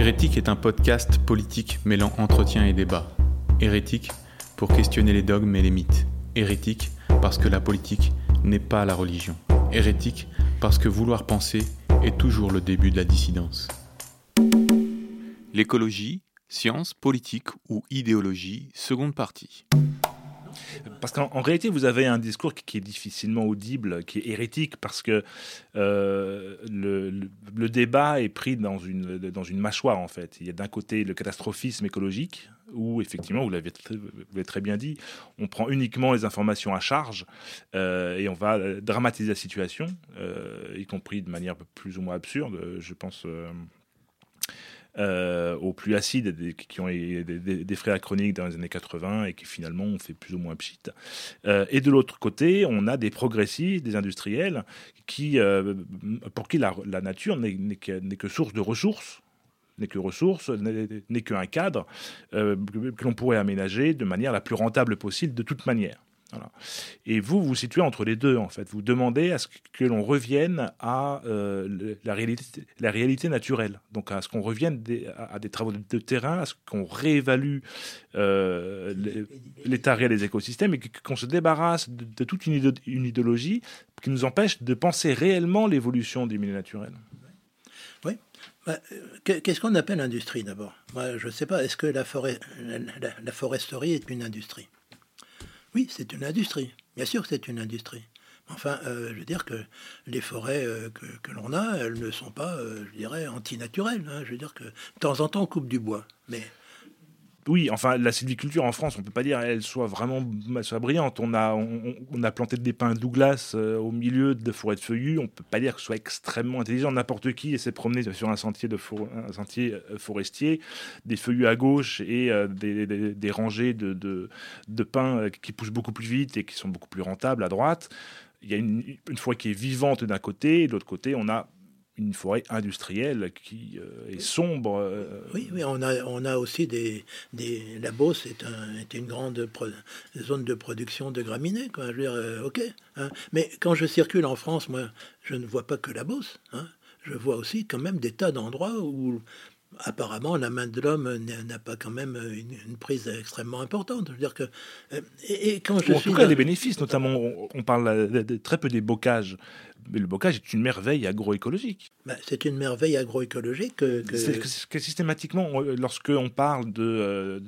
Hérétique est un podcast politique mêlant entretien et débat. Hérétique pour questionner les dogmes et les mythes. Hérétique parce que la politique n'est pas la religion. Hérétique parce que vouloir penser est toujours le début de la dissidence. L'écologie, science, politique ou idéologie, seconde partie. Parce qu'en réalité, vous avez un discours qui est difficilement audible, qui est hérétique, parce que euh, le, débat est pris dans une, dans une mâchoire, en fait. Il y a d'un côté le catastrophisme écologique, où effectivement, vous l'avez très, bien dit, on prend uniquement les informations à charge euh, et on va dramatiser la situation, euh, y compris de manière plus ou moins absurde. Je pense euh, aux plus acides, qui ont des, des, frais achroniques dans les années 80 et qui finalement ont fait plus ou moins pchit. Euh, et de l'autre côté, on a des progressistes, des industriels, qui, euh, pour qui la, nature n'est que, source de ressources n'est que ressources, n'est qu'un cadre que l'on pourrait aménager de manière la plus rentable possible de toute manière. Et vous, vous situez entre les deux, en fait. Vous demandez à ce que l'on revienne à euh, la, réalité, naturelle, donc à ce qu'on revienne à, des travaux de, terrain, à ce qu'on réévalue euh, l'état réel des écosystèmes et qu'on se débarrasse de, toute une, idéologie qui nous empêche de penser réellement l'évolution des milieux naturels. Oui. Bah, qu'est-ce qu'on appelle industrie d'abord? Je ne sais pas. Est-ce que la, forêt, la foresterie est une industrie? Oui, c'est une industrie. Bien sûr que c'est une industrie. Enfin, euh, je veux dire que les forêts euh, que, l'on a, elles ne sont pas, euh, je dirais, antinaturelles. Hein. Je veux dire que de temps en temps, on coupe du bois. Mais oui, enfin, la sylviculture en France, on peut pas dire qu'elle soit vraiment soit brillante. On a, on, a planté des pins Douglas euh, au milieu de forêts de feuillus. On peut pas dire que ce soit extrêmement intelligent. N'importe qui s'est promené sur un sentier, de un sentier euh, forestier, des feuillus à gauche et euh, des, rangées de, de, pins qui poussent beaucoup plus vite et qui sont beaucoup plus rentables à droite. Il y a une, une forêt qui est vivante d'un côté, et de l'autre côté, on a une forêt industrielle qui euh, est sombre. Euh. Oui, oui, on a, on a aussi des, des la Beauce est, un, une grande zone de production de graminées. Quoi. Je veux dire, euh, ok. Hein. Mais quand je circule en France, moi, je ne vois pas que la Beauce. Hein. Je vois aussi quand même des tas d'endroits où apparemment, la main de l'homme n'a pas quand même une, prise extrêmement importante. Je veux dire que, et, quand je en tout cas, des bénéfices, notamment, on, parle très peu des bocages. Mais le bocage est une merveille agroécologique. Bah, c'est une merveille agroécologique que, que... systématiquement, lorsque on parle de, euh,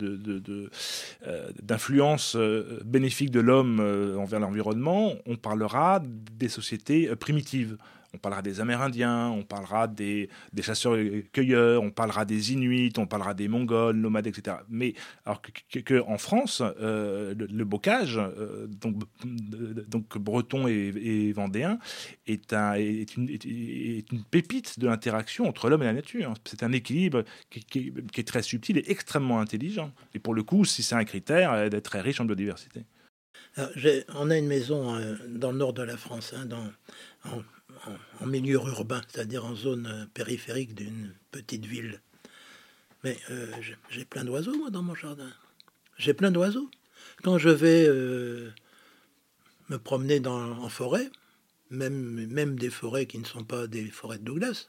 euh, d'influence euh, bénéfique de l'homme envers l'environnement, on parlera des sociétés primitives on parlera des Amérindiens, on parlera des, chasseurs-cueilleurs, on parlera des Inuits, on parlera des Mongols, nomades, etc. Mais alors que, France, euh, le, bocage, euh, donc, breton et, vendéen, est, un, est, une, une, pépite de l'interaction entre l'homme et la nature. C'est un équilibre qui, est très subtil et extrêmement intelligent. Et pour le coup, si c'est un critère, d'être très riche en biodiversité. on a une maison euh, dans le nord de la France, hein, dans, milieu urbain, c'est-à-dire en zone euh, périphérique d'une petite ville. Mais euh, j'ai plein d'oiseaux, moi, dans mon jardin. J'ai plein d'oiseaux. Quand je vais euh, me promener dans, en forêt, même, même des forêts qui ne sont pas des forêts de Douglas,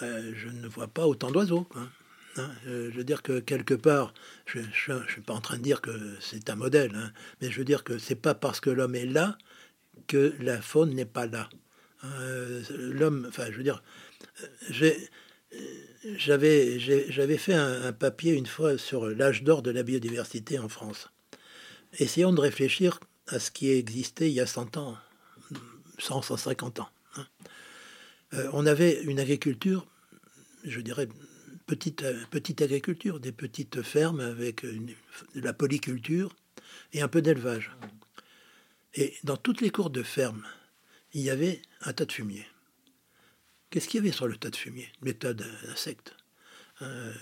je ne vois pas autant d'oiseaux. Hein. je veux dire que quelque part, je ne suis pas en train de dire que c'est un modèle, hein, mais je veux dire que c'est pas parce que l'homme est là que la faune n'est pas là. Euh, l'homme, enfin, je veux dire, j'avais, j'avais fait un, papier une fois sur l'âge d'or de la biodiversité en France. Essayons de réfléchir à ce qui existait il y a 100 ans, 100, 150 ans. Hein. Euh, on avait une agriculture, je dirais, petite, petite agriculture, des petites fermes avec de la polyculture et un peu d'élevage. Et dans toutes les cours de ferme, il y avait un tas de fumier. Qu'est-ce qu'il y avait sur le tas de fumier Les tas d'insectes. Euh,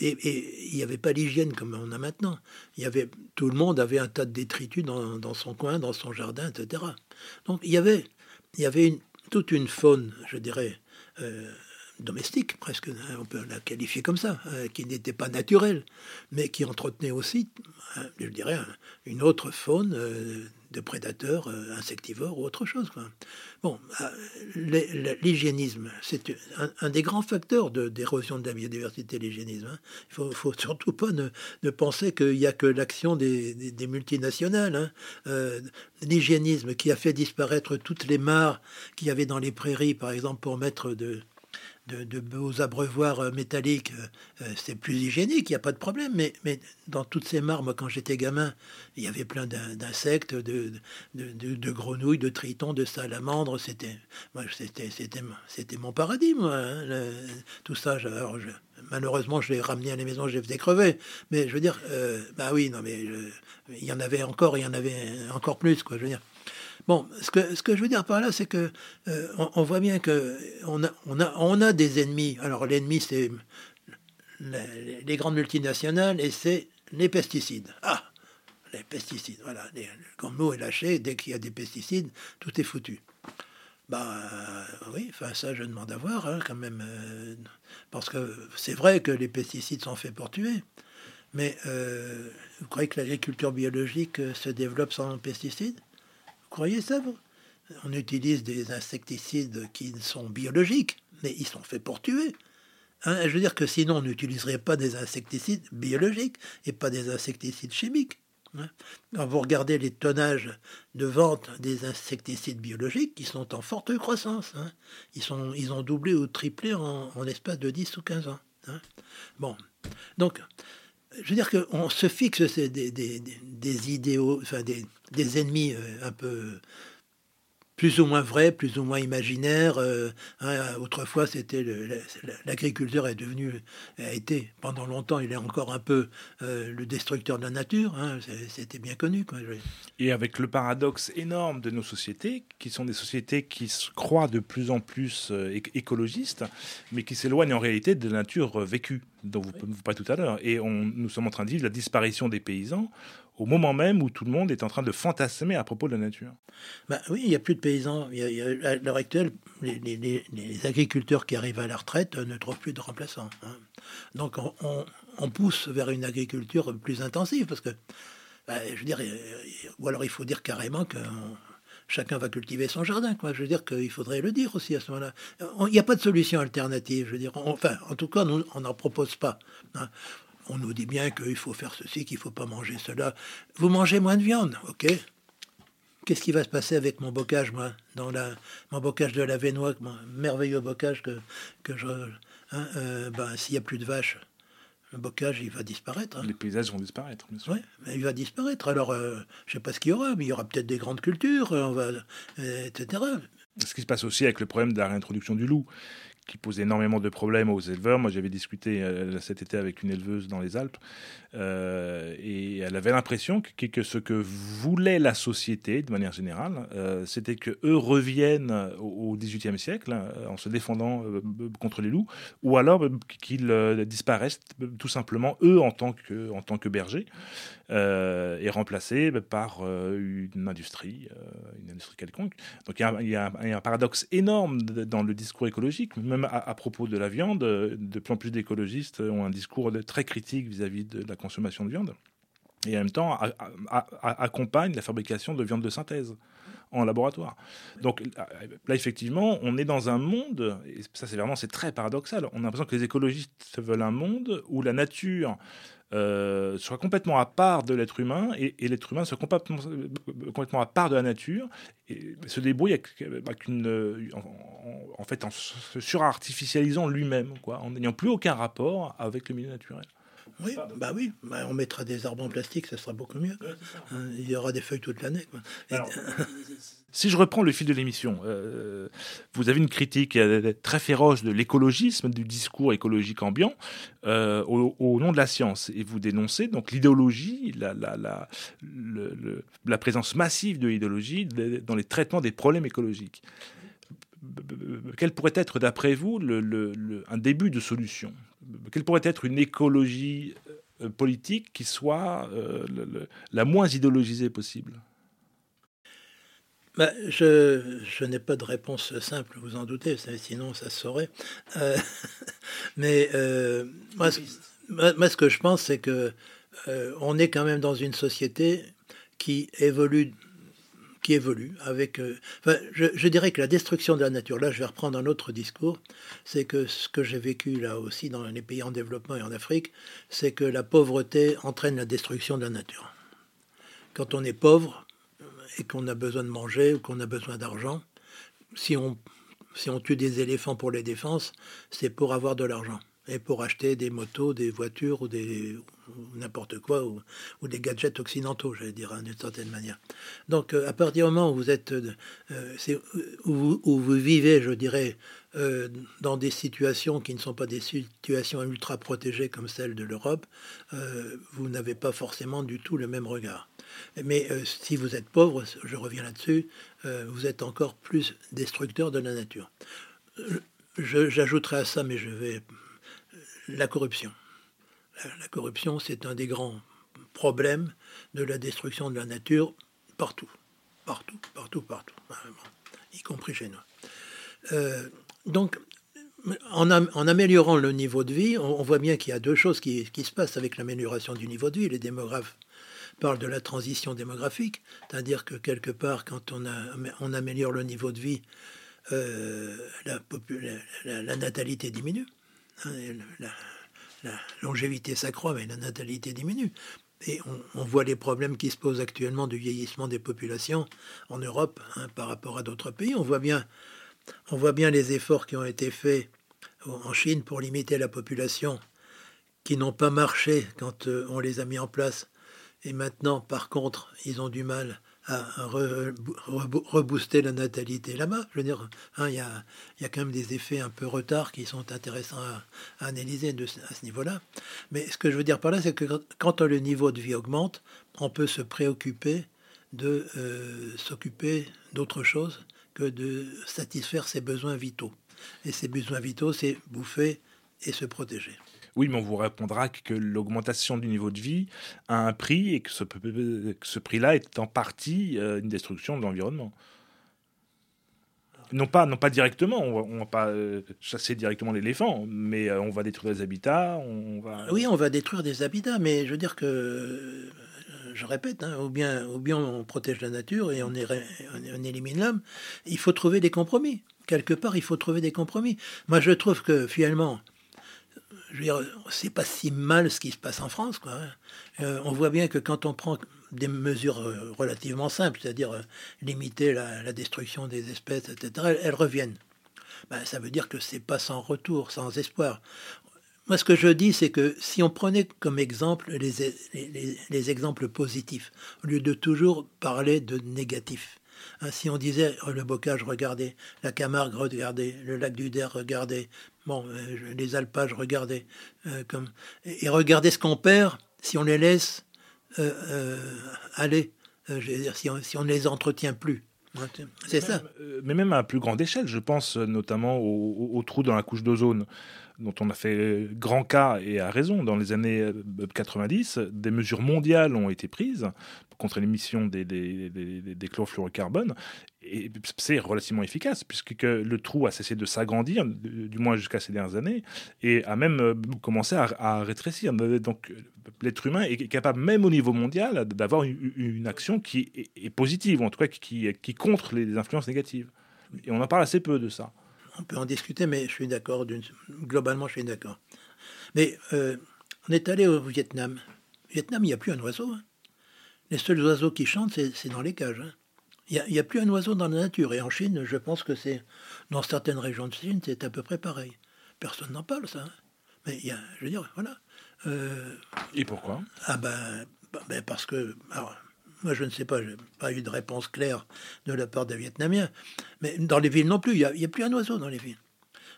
et, il n'y avait pas l'hygiène comme on a maintenant. Il y avait, tout le monde avait un tas de détritus dans, son coin, dans son jardin, etc. Donc il y avait, il y avait toute une faune, je dirais, euh, domestique, presque, hein, on peut la qualifier comme ça, hein, qui n'était pas naturelle, mais qui entretenait aussi, je dirais, une autre faune euh, de prédateurs euh, insectivores ou autre chose. Bon, euh, l'hygiénisme, c'est un, des grands facteurs d'érosion de, la biodiversité, l'hygiénisme. Il ne faut, surtout pas ne, penser qu'il n'y a que l'action des, multinationales. L'hygiénisme qui a fait disparaître toutes les mares qu'il y avait dans les prairies, par exemple, pour mettre de, de, beaux abreuvoirs euh, métalliques, euh, euh, c'est plus hygiénique, il n'y a pas de problème. Mais, mais dans toutes ces mares, quand j'étais gamin, il y avait plein d'insectes, de, de, grenouilles, de tritons, de salamandres. C'était, moi, c'était, c'était, c'était mon paradis, moi. Hein, tout ça. Malheureusement, je l'ai ramené à la maison, je les faisais crever. Mais je veux dire, bah oui, non, mais il y en avait encore, il y en avait encore plus, quoi. Je veux dire. Bon, ce que, ce que je veux dire par là, c'est que euh, on, voit bien que on a, on a, on a des ennemis. Alors l'ennemi, c'est les, grandes multinationales et c'est les pesticides. Ah, les pesticides, voilà. quand le mot est lâché, dès qu'il y a des pesticides, tout est foutu. Bah oui, enfin ça je demande à voir hein, quand même, euh, parce que c'est vrai que les pesticides sont faits pour tuer, mais euh, vous croyez que l'agriculture biologique se développe sans pesticides? Croyez ça, vous? On utilise des insecticides qui sont biologiques, mais ils sont faits pour tuer. Hein, je veux dire que sinon, on n'utiliserait pas des insecticides biologiques et pas des insecticides chimiques. Hein. Quand vous regardez les tonnages de vente des insecticides biologiques, ils sont en forte croissance. Hein. Ils, sont, ont doublé ou triplé en, en l'espace de 10 ou 15 ans. Bon, donc je veux dire qu'on se fixe des, des, des, idéaux, enfin des, des ennemis euh, un peu plus ou moins vrai, plus ou moins imaginaire. Euh, hein, autrefois, c'était l'agriculteur est devenu, a été pendant longtemps, il est encore un peu euh, le destructeur de la nature. Hein, c'était bien connu. Quoi. Et avec le paradoxe énorme de nos sociétés, qui sont des sociétés qui se croient de plus en plus écologistes, mais qui s'éloignent en réalité de la nature vécue dont vous, vous parlez tout à l'heure. Et on, nous sommes en train de vivre la disparition des paysans au moment même où tout le monde est en train de fantasmer à propos de la nature. Bah oui, il n'y a plus de paysans. à l'heure actuelle, les, agriculteurs qui arrivent à la retraite ne trouvent plus de remplaçants. Hein. Donc on, pousse vers une agriculture plus intensive parce que, bah, je veux dire, ou alors il faut dire carrément que chacun va cultiver son jardin. Quoi. Je veux dire qu'il faudrait le dire aussi à ce moment-là. Il n'y a pas de solution alternative. Je veux dire, enfin, en tout cas, nous, on n'en propose pas. Hein on nous dit bien qu'il faut faire ceci, qu'il ne faut pas manger cela. Vous mangez moins de viande, ok Qu'est-ce qui va se passer avec mon bocage, moi dans la, Mon bocage de la Vénois, mon merveilleux bocage que, que je... Hein, euh, ben, S'il n'y a plus de vaches, le bocage, il va disparaître. Hein. Les paysages vont disparaître, bien sûr. Oui, il va disparaître. Alors, euh, je ne sais pas ce qu'il y aura, mais il y aura peut-être des grandes cultures, on va, etc. Ce qui se passe aussi avec le problème de la réintroduction du loup, qui pose énormément de problèmes aux éleveurs. Moi, j'avais discuté euh, cet été avec une éleveuse dans les Alpes, euh, et elle avait l'impression que, ce que voulait la société, de manière générale, euh, c'était que eux reviennent au XVIIIe siècle hein, en se défendant contre les loups, ou alors qu'ils disparaissent tout simplement eux en tant que, en tant que bergers, et remplacés par une industrie, une industrie quelconque. Donc il y, a, un paradoxe énorme dans le discours écologique même à, propos de la viande, de plus en plus d'écologistes ont un discours très critique vis-à-vis de la consommation de viande. Et en même temps, accompagnent la fabrication de viande de synthèse en laboratoire. Donc là, effectivement, on est dans un monde, et ça c'est vraiment c'est très paradoxal, on a l'impression que les écologistes veulent un monde où la nature euh, soit complètement à part de l'être humain et, l'être humain soit complètement, complètement, à part de la nature et se débrouille une, en, fait en se surartificialisant lui-même, quoi, en n'ayant plus aucun rapport avec le milieu naturel. Oui, bah oui, bah, on mettra des arbres en plastique, ça sera beaucoup mieux. Hein, il y aura des feuilles toute l'année. si je reprends le fil de l'émission, euh, vous avez une critique euh, très féroce de l'écologisme, du discours écologique ambiant, euh, au, nom de la science, et vous dénoncez donc l'idéologie, la, la, la, la, présence massive de l'idéologie dans les traitements des problèmes écologiques quel pourrait être, d'après vous, le, un début de solution? Quelle pourrait être une écologie euh, politique qui soit euh, la moins idéologisée possible? Bah, je, je n'ai pas de réponse simple, vous en doutez, sinon ça se saurait. Euh, mais euh, moi, ce que je pense, c'est que euh, on est quand même dans une société qui évolue qui évolue avec. enfin, je, dirais que la destruction de la nature, là je vais reprendre un autre discours, c'est que ce que j'ai vécu là aussi dans les pays en développement et en Afrique, c'est que la pauvreté entraîne la destruction de la nature. Quand on est pauvre, et qu'on a besoin de manger ou qu'on a besoin d'argent, si on tue des éléphants pour les défenses, c'est pour avoir de l'argent et pour acheter des motos, des voitures ou des n'importe quoi ou, des gadgets occidentaux, j'allais dire hein, d'une certaine manière. Donc euh, à partir du moment où vous êtes euh, où, vous vivez, je dirais, euh, dans des situations qui ne sont pas des situations ultra protégées comme celle de l'Europe, euh, vous n'avez pas forcément du tout le même regard. Mais si vous êtes pauvre, je reviens là-dessus, vous êtes encore plus destructeur de la nature. J'ajouterai à ça, mais je vais... La corruption. La, corruption, c'est un des grands problèmes de la destruction de la nature partout. Partout, partout, partout. Y compris chez nous. Donc, en, améliorant le niveau de vie, on, voit bien qu'il y a deux choses qui, se passent avec l'amélioration du niveau de vie. Les démographes parlent de la transition démographique, c'est-à-dire que quelque part, quand on, améliore le niveau de vie, euh, la, natalité diminue. La, longévité s'accroît, mais la natalité diminue. Et on, voit les problèmes qui se posent actuellement du vieillissement des populations en Europe hein, par rapport à d'autres pays. On voit bien on voit bien les efforts qui ont été faits en Chine pour limiter la population, qui n'ont pas marché quand euh, on les a mis en place. Et maintenant, par contre, ils ont du mal à rebooster la natalité là-bas. Je veux dire, hein, il y, a, quand même des effets un peu retard qui sont intéressants à, analyser à ce niveau-là. Mais ce que je veux dire par là, c'est que quand le niveau de vie augmente, on peut se préoccuper de euh, s'occuper d'autre chose que de satisfaire ses besoins vitaux. Et ses besoins vitaux, c'est bouffer et se protéger. Oui, mais on vous répondra que l'augmentation du niveau de vie a un prix et que ce, prix-là est en partie euh, une destruction de l'environnement. Non pas, directement, on ne va pas euh, chasser directement l'éléphant, mais euh, on va détruire des habitats. On va... Oui, on va détruire des habitats, mais je veux dire que je répète, hein, ou, bien, bien on protège la nature et on, on, élimine l'homme. Il faut trouver des compromis. Quelque part, il faut trouver des compromis. Moi, je trouve que finalement, je veux dire, c'est pas si mal ce qui se passe en France. Quoi, hein. euh, on voit bien que quand on prend des mesures euh, relativement simples, c'est-à-dire euh, limiter la, destruction des espèces, etc., elles, reviennent. Ben, ça veut dire que c'est pas sans retour, sans espoir. Moi, ce que je dis, c'est que si on prenait comme exemple les, les, exemples positifs, au lieu de toujours parler de négatifs, si on disait oh, le bocage, regardez, la Camargue, regardez, le lac du Der, regardez, bon, euh, les alpages, regardez, euh, comme, et, regardez ce qu'on perd si on les laisse euh, aller, si on ne les entretient plus. C'est ça. Mais même à plus grande échelle, je pense notamment aux au trous dans la couche d'ozone dont on a fait grand cas et à raison dans les années 90, euh, des mesures mondiales ont été prises contre l'émission des, des, des, chlorofluorocarbones et c'est relativement efficace puisque le trou a cessé de s'agrandir, du moins jusqu'à ces dernières années, et a même euh, commencé à, rétrécir. Donc l'être humain est capable, même au niveau mondial, d'avoir une, action qui est, positive, en tout cas qui, qui contre les influences négatives. Et on en parle assez peu de ça on peut en discuter, mais je suis d'accord. Globalement, je suis d'accord. Mais euh, on est allé au Vietnam. Au Vietnam, il n'y a plus un oiseau. Hein. Les seuls oiseaux qui chantent, c'est dans les cages. Hein. Il n'y a, plus un oiseau dans la nature. Et en Chine, je pense que c'est. Dans certaines régions de Chine, c'est à peu près pareil. Personne n'en parle, ça. Hein. Mais il y a, je veux dire, voilà. Euh, Et pourquoi? Ah ben, ben, parce que. Moi, je ne sais pas, je n'ai pas eu de réponse claire de la part des Vietnamiens. Mais dans les villes non plus, il n'y a, plus un oiseau dans les villes.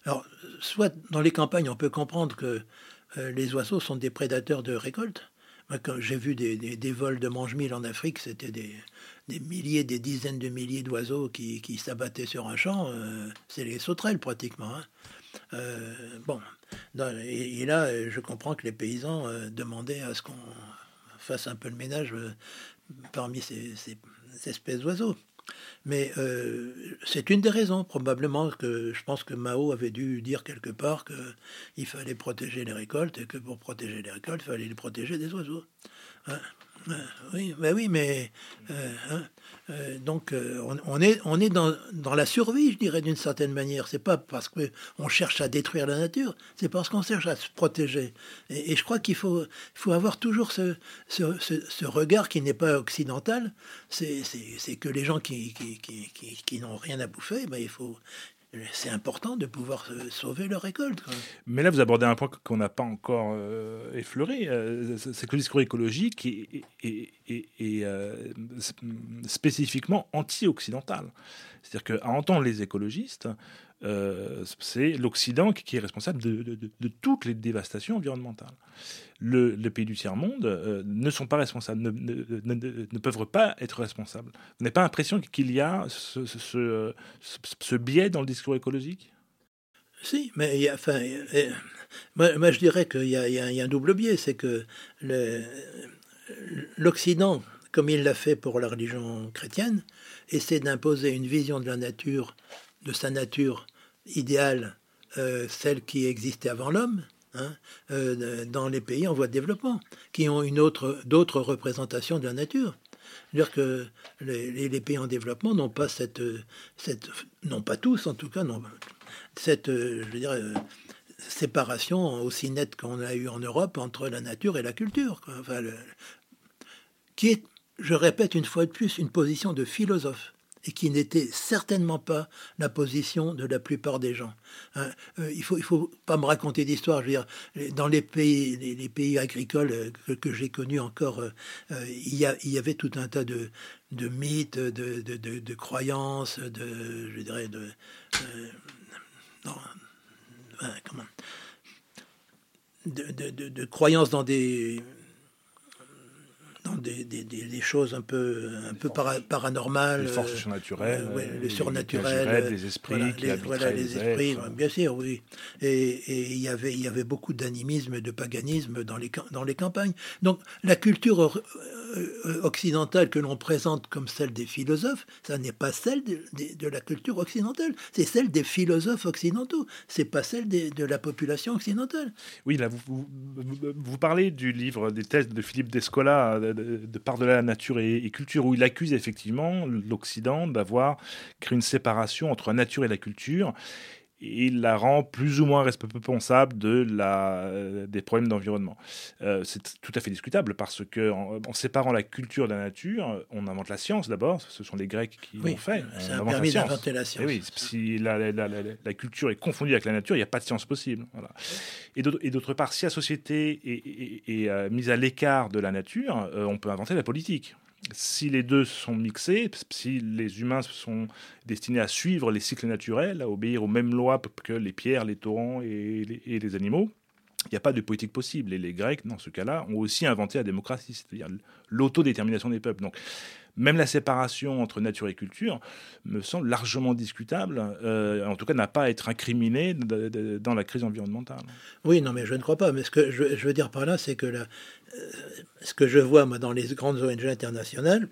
Alors, soit dans les campagnes, on peut comprendre que euh, les oiseaux sont des prédateurs de récolte. Quand j'ai vu des, vols de mange-mille en Afrique, c'était des, milliers, des dizaines de milliers d'oiseaux qui, s'abattaient sur un champ. Euh, c'est les sauterelles, pratiquement. Hein. Euh, bon, et, là, je comprends que les paysans demandaient à ce qu'on fasse un peu le ménage parmi ces, espèces d'oiseaux. Mais euh, c'est une des raisons, probablement, que je pense que Mao avait dû dire quelque part qu'il fallait protéger les récoltes et que pour protéger les récoltes, il fallait les protéger des oiseaux. Hein oui, mais oui, mais euh, hein, euh, donc euh, on, est on est dans, dans, la survie, je dirais d'une certaine manière. C'est pas parce que on cherche à détruire la nature, c'est parce qu'on cherche à se protéger. Et, je crois qu'il faut faut avoir toujours ce, ce, ce, regard qui n'est pas occidental. C'est que les gens qui qui, qui, qui, qui n'ont rien à bouffer, ben, il faut c'est important de pouvoir sauver leur récolte. Mais là, vous abordez un point qu'on n'a pas encore euh, effleuré, euh, c'est que le discours écologique est, euh, spécifiquement anti-occidental. C'est-à-dire qu'à entendre les écologistes, euh, c'est l'Occident qui est responsable de, toutes les dévastations environnementales. Le, les pays du tiers-monde euh, ne sont pas responsables, ne, peuvent pas être responsables. Vous n'avez pas l'impression qu'il y a ce, biais dans le discours écologique? Si, mais enfin, moi, je dirais qu'il y, a un double biais, c'est que l'Occident, comme il l'a fait pour la religion chrétienne, essaie d'imposer une vision de la nature, de sa nature idéale, euh, celle qui existait avant l'homme, hein, euh, dans les pays en voie de développement, qui ont une autre, d'autres représentations de la nature. C'est-à-dire que les, pays en développement n'ont pas cette, cette, non pas tous en tout cas, non, cette, je veux dire, séparation aussi nette qu'on a eu en Europe entre la nature et la culture, Enfin, qui est, je répète une fois de plus, une position de philosophe et qui n'était certainement pas la position de la plupart des gens. Hein. Euh, il faut, il faut pas me raconter d'histoire. Je veux dire, dans les pays, les, pays agricoles euh, que, j'ai connus encore, euh, il, y avait tout un tas de, mythes, de, croyances, de, je dirais, de, non, comment, de, croyances dans des dans des, des, des, choses un peu, un peu paranormales. Les forces surnaturelles. Euh, le surnaturel. Les, esprits. Voilà, les, esprits, bien sûr, oui. Et, et il, y avait, il y avait beaucoup d'animisme et de paganisme dans les, dans les campagnes. Donc la culture euh, occidentale que l'on présente comme celle des philosophes, ça n'est pas celle de, de, la culture occidentale, c'est celle des philosophes occidentaux, c'est pas celle de la population occidentale. Oui, là, vous, vous, parlez du livre des thèses de Philippe Descola, de, de Par-delà la nature et, culture, où il accuse effectivement l'Occident d'avoir créé une séparation entre la nature et la culture il la rend plus ou moins responsable de la, des problèmes d'environnement. Euh, c'est tout à fait discutable parce que en, séparant la culture de la nature, on invente la science d'abord. Ce sont les Grecs qui l'ont fait. Ça a permis d'inventer la science. Et oui, si la, la, culture est confondue avec la nature, il n'y a pas de science possible. Voilà. Et d'autre part, si la société est, euh, mise à l'écart de la nature, euh, on peut inventer la politique si les deux sont mixés, si les humains sont destinés à suivre les cycles naturels, à obéir aux mêmes lois que les pierres, les torrents et les, animaux, il n'y a pas de politique possible. Et les Grecs, dans ce cas-là, ont aussi inventé la démocratie, c'est-à-dire l'autodétermination des peuples. Donc, même la séparation entre nature et culture me semble largement discutable, euh, en tout cas n'a pas à être incriminée dans la crise environnementale. Oui, non, mais je ne crois pas. Mais ce que je, veux dire par là, c'est que euh, ce que je vois moi, dans les grandes ONG internationales,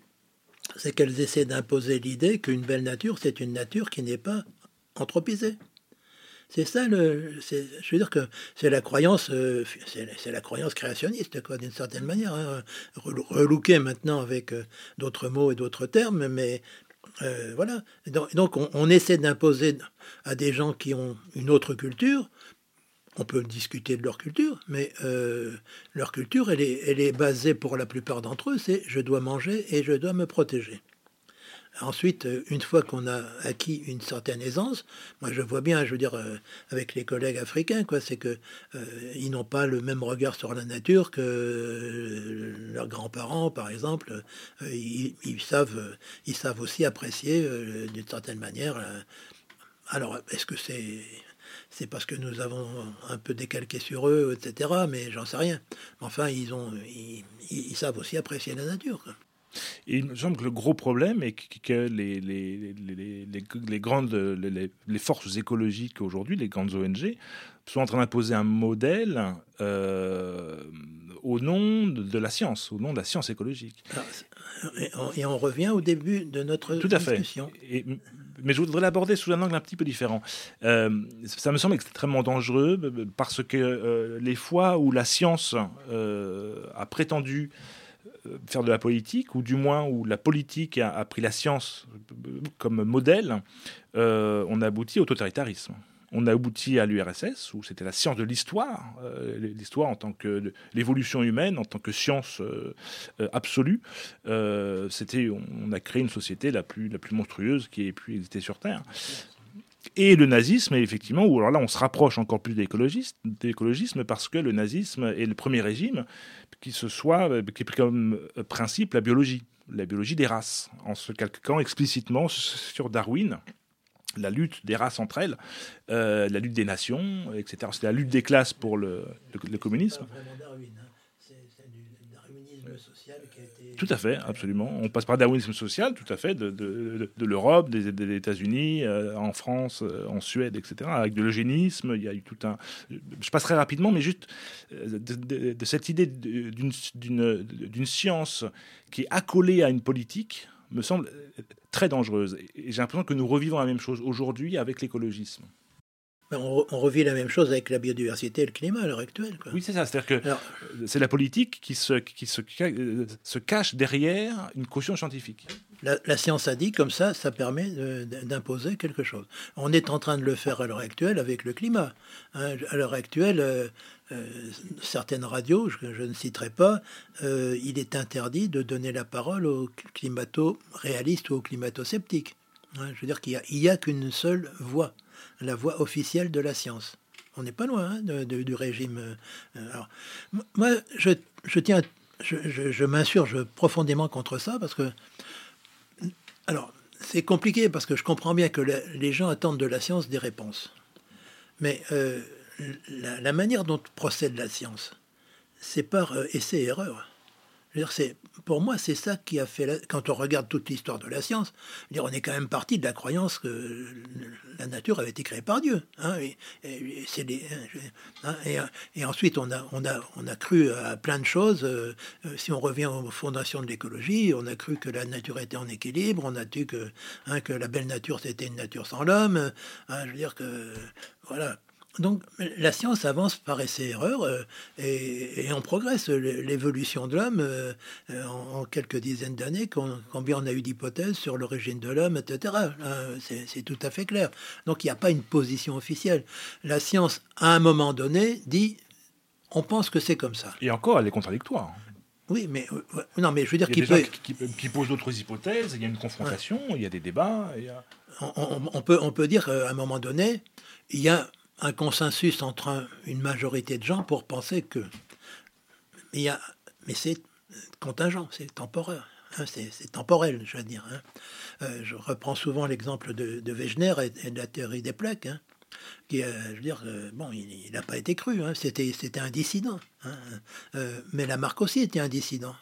c'est qu'elles essaient d'imposer l'idée qu'une belle nature, c'est une nature qui n'est pas anthropisée. C'est ça le. Je veux dire que c'est la croyance, euh, c'est la croyance créationniste, quoi, d'une certaine manière. Hein, maintenant avec euh, d'autres mots et d'autres termes, mais euh, voilà. Donc, on, essaie d'imposer à des gens qui ont une autre culture. On peut discuter de leur culture, mais leur culture, elle est, elle est basée pour la plupart d'entre eux, c'est je dois manger et je dois me protéger. Ensuite, euh, une fois qu'on a acquis une certaine aisance, moi je vois bien, je veux dire, euh, avec les collègues africains, quoi, c'est que euh, n'ont pas le même regard sur la nature que leurs grands-parents, par exemple. Ils, savent, ils savent aussi apprécier d'une certaine manière. alors, est-ce que c'est parce que nous avons un peu décalqué sur eux, etc. Mais j'en sais rien. Enfin, ils, savent aussi apprécier la nature. Et il me semble que le gros problème est que les, les, les, les grandes les, forces écologiques aujourd'hui, les grandes ONG, sont en train d'imposer un modèle euh, au nom de la science, au nom de la science écologique. Et on, revient au début de notre Tout à discussion. Fait. mais je voudrais l'aborder sous un angle un petit peu différent. Euh, ça me semble extrêmement dangereux parce que euh, les fois où la science a prétendu faire de la politique, ou du moins où la politique a, pris la science comme modèle, on aboutit au totalitarisme on a abouti à l'URSS, où c'était la science de l'histoire, euh, l'histoire en tant que l'évolution humaine, en tant que science euh, euh, absolue. c'était, on, a créé une société la plus, la plus monstrueuse qui ait pu exister sur Terre. Et le nazisme, effectivement, où alors là on se rapproche encore plus d'écologisme parce que le nazisme est le premier régime qui se soit, qui pris comme principe la biologie, la biologie des races, en se calquant explicitement sur Darwin la lutte des races entre elles, euh, la lutte des nations, etc. C'était la lutte des classes pour le, communisme. Tout à fait, absolument. On passe par le darwinisme social, tout à fait, de, de, de l'Europe, des, des États-Unis, euh, en France, euh, en Suède, etc. Avec de l'eugénisme, il y a eu tout un. Je passerai rapidement, mais juste de, cette idée d'une science qui est accolée à une politique, me semble très dangereuse. Et j'ai l'impression que nous revivons la même chose aujourd'hui avec l'écologisme. Ben, on, revit la même chose avec la biodiversité et le climat à l'heure actuelle. Oui, c'est ça. C'est-à-dire que c'est la politique qui, se, qui se, se, cache derrière une caution scientifique. La, science a dit, comme ça, ça permet d'imposer quelque chose. On est en train de le faire à l'heure actuelle avec le climat. Hein. à l'heure actuelle, euh, euh, certaines radios, je, ne citerai pas, euh, il est interdit de donner la parole aux climato-réalistes ou aux climato-sceptiques. Hein, je veux dire qu'il n'y a, qu'une seule voix, la voix officielle de la science. On n'est pas loin hein, du régime. Euh, moi, je, tiens, je, m'insurge profondément contre ça parce que, alors, c'est compliqué parce que je comprends bien que les gens attendent de la science des réponses. Mais la, manière dont procède la science, c'est par euh, essai et erreur. C'est, pour moi, c'est ça qui a fait, quand on regarde toute l'histoire de la science, dire, on est quand même parti de la croyance que la nature avait été créée par Dieu. Hein, et, c'est hein, et, ensuite, on a, on, a, on a cru à plein de choses. Euh, si on revient aux fondations de l'écologie, on a cru que la nature était en équilibre, on a cru que, hein, que la belle nature, c'était une nature sans l'homme. je veux dire que, voilà. Donc la science avance par essai-erreur euh, et, on progresse. L'évolution de l'homme, euh, en, quelques dizaines d'années, combien on a eu d'hypothèses sur l'origine de l'homme, etc. C'est tout à fait clair. Donc il n'y a pas une position officielle. La science, à un moment donné, dit on pense que c'est comme ça. Et encore, elle est contradictoire. Oui, mais euh, non, mais je veux dire qu'il peut... qui, qui, posent d'autres hypothèses. Il y a une confrontation, il y a des débats. On, peut, on peut dire qu'à un moment donné, il y a un consensus entre une majorité de gens pour penser que. Il y a, mais c'est contingent, c'est temporaire. Hein, c'est temporel, je veux dire. Hein. Euh, je reprends souvent l'exemple de, Wegener et, de la théorie des plaques, hein, qui, euh, je veux dire, euh, bon, il n'a pas été cru, c'était un dissident. mais Lamarck aussi était un dissident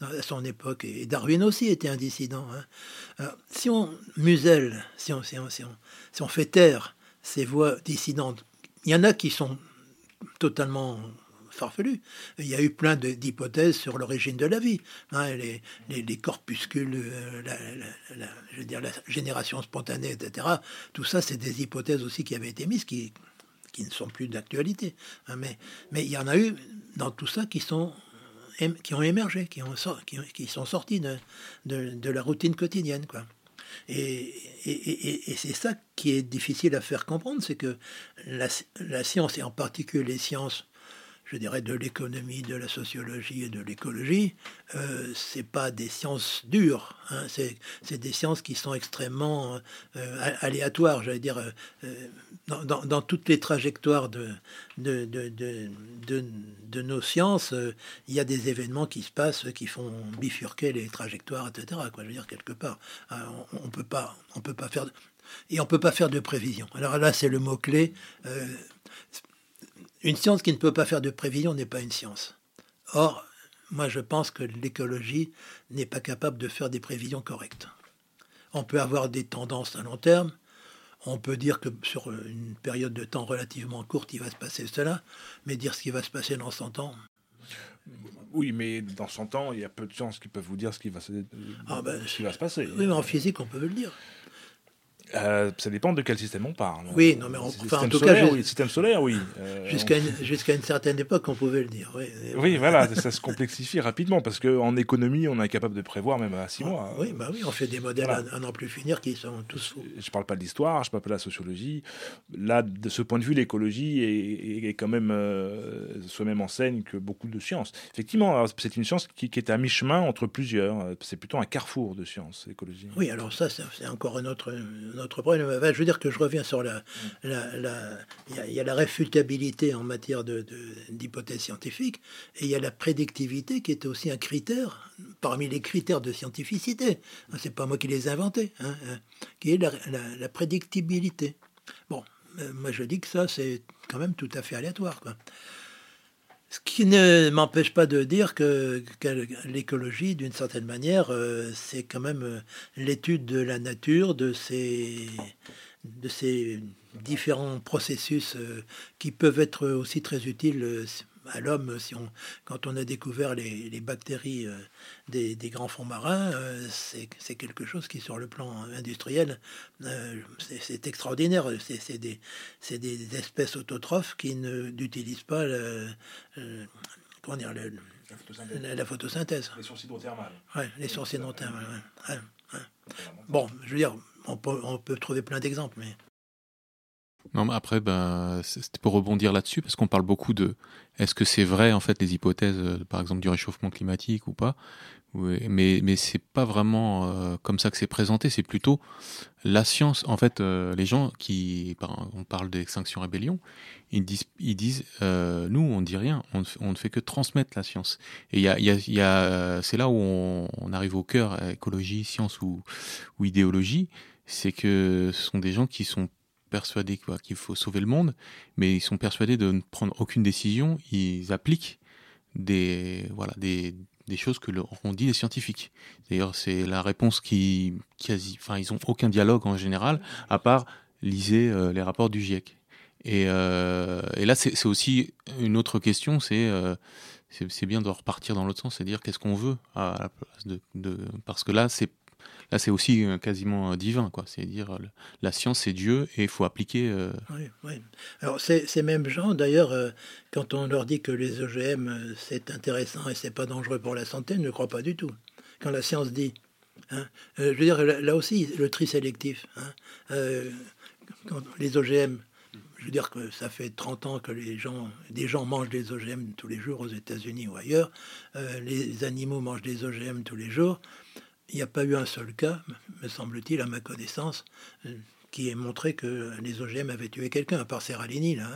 à son époque, et Darwin aussi était un dissident. si on muselle, si on, si on, si on, si on fait taire ces voix dissidentes. Il y en a qui sont totalement farfelues. Il y a eu plein d'hypothèses sur l'origine de la vie. Hein, les, les, corpuscules, euh, la, génération spontanée, etc. Tout ça, c'est des hypothèses aussi qui avaient été mises, qui, qui ne sont plus d'actualité. Hein, mais, mais il y en a eu dans tout ça qui sont qui ont émergé, qui, ont, qui, qui sont sortis de, de, la routine quotidienne. Quoi. Et, c'est ça qui est difficile à faire comprendre, c'est que la, science, et en particulier les sciences je dirais, de l'économie, de la sociologie et de l'écologie, euh, c'est pas des sciences dures. Hein, c'est des sciences qui sont extrêmement euh, aléatoires. J'allais dire, euh, dans, dans, toutes les trajectoires de, nos sciences, il y a des événements qui se passent qui font bifurquer les trajectoires, etc. Quoi, je veux dire, quelque part, on, on peut pas, on peut pas faire et on peut pas faire de prévision. Alors là, c'est le mot clé. Une science qui ne peut pas faire de prévision n'est pas une science. Or, moi je pense que l'écologie n'est pas capable de faire des prévisions correctes. On peut avoir des tendances à long terme, on peut dire que sur une période de temps relativement courte, il va se passer cela, mais dire ce qui va se passer dans 100 ans. Oui, mais dans 100 ans, il y a peu de chances qu'ils peuvent vous dire ce qui va se, Ah ben, ce qui va se passer. Oui, mais en physique, on peut le dire. Euh, ça dépend de quel système on parle. Oui, non, mais on- enfin, en tout cas, solaire, je- oui. Système solaire, oui. Euh, Jusqu'à une, certaine époque, on pouvait le dire. Oui, voilà, ça se complexifie rapidement parce qu'en économie, on est capable de prévoir même à 6 mois. Oui, bah oui, on fait des modèles Voilà. à, à n'en plus finir qui sont tous faux. Je ne parle pas de l'histoire, je ne parle pas de la sociologie. Là, de ce point de vue, l'écologie est, quand même euh, soit même enseigne que beaucoup de sciences. Effectivement, c'est une science qui, qui est à mi-chemin entre plusieurs. C'est plutôt un carrefour de sciences, l'écologie. Oui, alors ça, c'est encore un autre, un autre problème. Je veux dire que je reviens sur la... Il y, a- la réfutabilité en matière de- de- d'hypothèses scientifiques, et il y a la prédictivité qui est aussi un critère parmi les critères de scientificité. C'est pas moi qui les ai inventés, hein, hein, qui est la, prédictibilité. Bon, euh, moi je dis que ça, c'est quand même tout à fait aléatoire. Ce qui ne m'empêche pas de dire que, l'écologie, d'une certaine manière, euh, c'est quand même euh, l'étude de la nature, de ces, différents processus euh, qui peuvent être aussi très utiles à l'homme si on, quand on a découvert les, les bactéries euh, des, des grands fonds marins. euh, c'est quelque chose qui, sur le plan industriel, euh, c'est extraordinaire. C'est des, des espèces autotrophes qui ne- n'utilisent pas le, le- comment dire, le- la, la photosynthèse. Les sources hydrothermales. Ouais, les sources hydrothermales, ouais. Bon, je veux dire, on peut, on peut trouver plein d'exemples, mais Non, mais après, ben, c'était pour rebondir là-dessus, parce qu'on parle beaucoup de est-ce que c'est vrai, en fait, les hypothèses, euh, par exemple, du réchauffement climatique ou pas? Mais, mais c'est pas vraiment euh, comme ça que c'est présenté, c'est plutôt la science. En fait, euh, les gens qui. On parle d'extinction rébellion, ils disent, ils disent nous, on dit rien, on ne, on ne fait que transmettre la science. Et y a, y a, y a, c'est là où on, on arrive au cœur, écologie, science ou, ou idéologie, c'est que ce sont des gens qui sont persuadés qu'il faut sauver le monde, mais ils sont persuadés de ne prendre aucune décision. Ils appliquent des, voilà, des, des choses que leur ont dit les scientifiques. D'ailleurs, c'est la réponse qui quasi, enfin, ils ont aucun dialogue en général, à part lisez euh, les rapports du GIEC. Et, euh, et là, c'est aussi une autre question, c'est euh, c'est c'est bien de repartir dans l'autre sens, c'est dire qu'est-ce qu'on veut à la place de, de parce que là, c'est là, c'est aussi euh, quasiment euh, divin, quoi. C'est dire euh, la science, c'est Dieu et il faut appliquer. Oui, oui. Alors, ces, mêmes gens, d'ailleurs, quand on leur dit que les OGM, euh, c'est intéressant et c'est pas dangereux pour la santé, ne croient pas du tout. Quand la science dit. hein, je veux dire, là, aussi, le tri sélectif. hein, les OGM, je veux dire que ça fait 30 ans que les gens, des gens mangent des OGM tous les jours aux États-Unis ou ailleurs. les animaux mangent des OGM tous les jours. Il n'y a pas eu un seul cas, me semble-t-il, à ma connaissance, euh, qui ait montré que les OGM avaient tué quelqu'un, à part Serralini, là.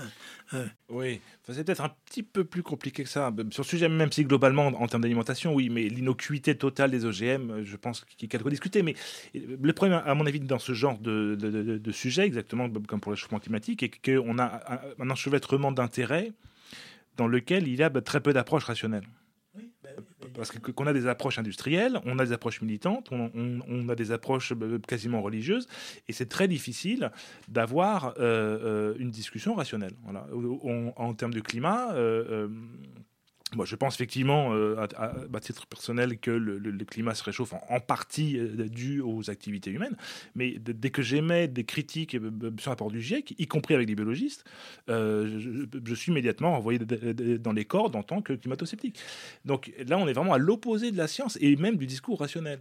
hein. Oui, Enfin, c'est peut-être un petit peu plus compliqué que ça. Sur le sujet, même si globalement, en termes d'alimentation, oui, mais l'innocuité totale des OGM, euh, je pense qu'il y a quelque discuter. Mais euh, le problème, à mon avis, dans ce genre de, de, de- de sujet, exactement comme pour le réchauffement climatique, est qu'on a un, un enchevêtrement d'intérêts dans lequel il y a bah, très peu d'approches rationnelles. Parce que- qu'on a des approches industrielles, on a des approches militantes, on, a des approches euh, quasiment religieuses, et c'est très difficile d'avoir euh, euh, une discussion rationnelle. Voilà. En termes de climat, moi, je pense effectivement, euh, à, titre personnel, que le, climat se réchauffe en, partie euh, dû aux activités humaines. Mais dès que j'émets des critiques euh, sur le rapport du GIEC, y compris avec des biologistes, je, je suis immédiatement envoyé dans les cordes en tant que climato-sceptique. Donc là, on est vraiment à l'opposé de la science et même du discours rationnel.